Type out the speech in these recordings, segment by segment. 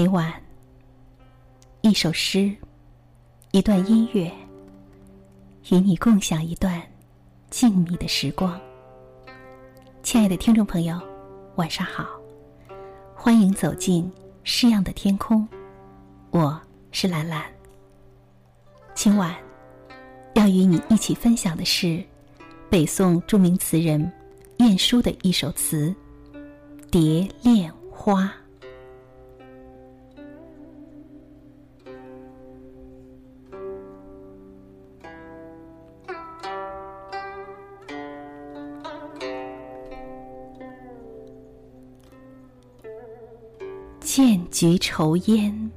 每晚一首诗，一段音乐，与你共享一段静谧的时光。亲爱的听众朋友，晚上好，欢迎走进诗样的天空，我是兰兰。今晚要与你一起分享的是北宋著名词人晏殊的一首词《蝶恋花》。剑菊愁烟，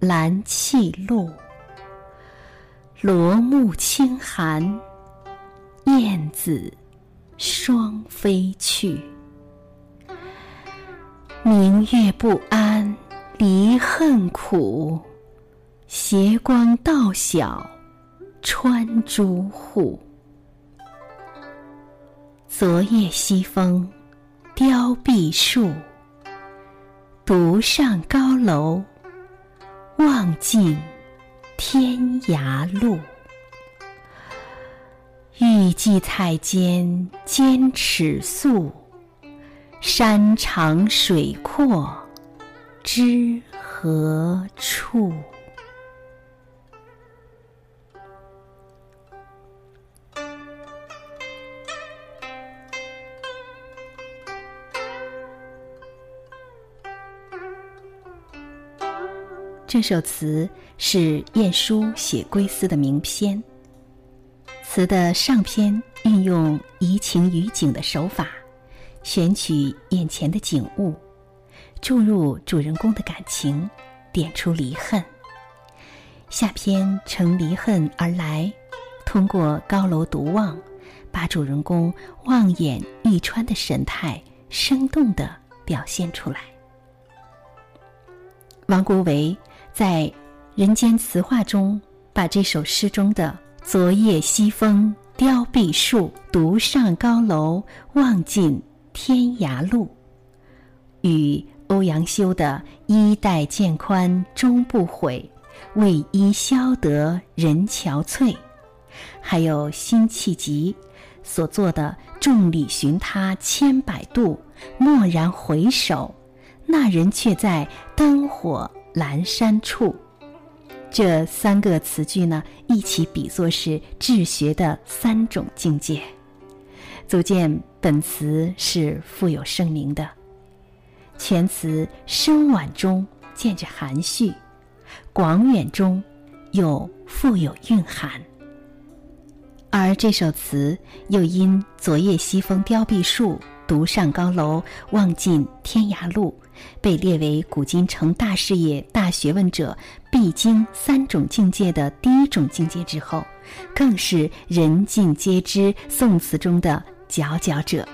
兰泣露。罗幕轻寒，燕子双飞去。明月不安，离恨苦。斜光到晓，穿朱户。昨夜西风，凋碧树。独上高楼，望尽天涯路。欲寄彩笺兼尺素，山长水阔知何处？这首词是晏殊写归思的名篇。词的上篇运用移情于景的手法，选取眼前的景物，注入主人公的感情，点出离恨。下篇乘离恨而来，通过高楼独望，把主人公望眼欲穿的神态生动地表现出来。王国维。在《人间词话》中，把这首诗中的“昨夜西风凋碧树，独上高楼，望尽天涯路”，与欧阳修的“衣带渐宽终不悔，为伊消得人憔悴”，还有辛弃疾所作的“众里寻他千百度，蓦然回首，那人却在灯火”。阑珊处，这三个词句呢，一起比作是治学的三种境界，足见本词是富有盛名的。全词深婉中见着含蓄，广远中又富有蕴含。而这首词又因“昨夜西风凋碧树，独上高楼，望尽天涯路”。被列为古今成大事业、大学问者必经三种境界的第一种境界之后，更是人尽皆知宋词中的佼佼者。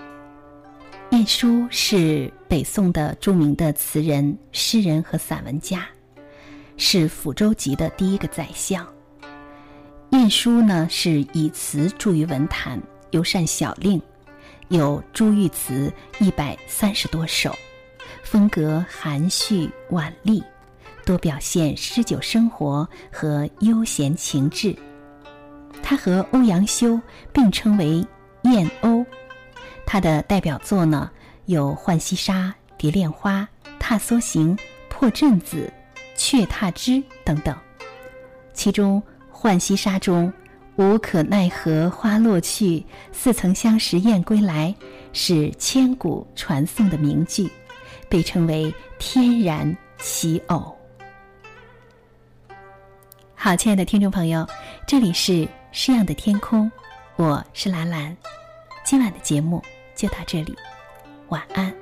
晏殊是北宋的著名的词人、诗人和散文家，是抚州籍的第一个宰相。晏殊呢，是以词著于文坛，尤善小令，有珠玉词一百三十多首。风格含蓄婉丽，多表现诗酒生活和悠闲情致。他和欧阳修并称为“晏欧”。他的代表作呢有《浣溪沙》《蝶恋花》《踏梭行》《破阵子》《却踏枝》等等。其中《浣溪沙》中“无可奈何花落去，似曾相识燕归来”是千古传颂的名句。被称为天然奇偶。好，亲爱的听众朋友，这里是诗样的天空，我是兰兰。今晚的节目就到这里，晚安。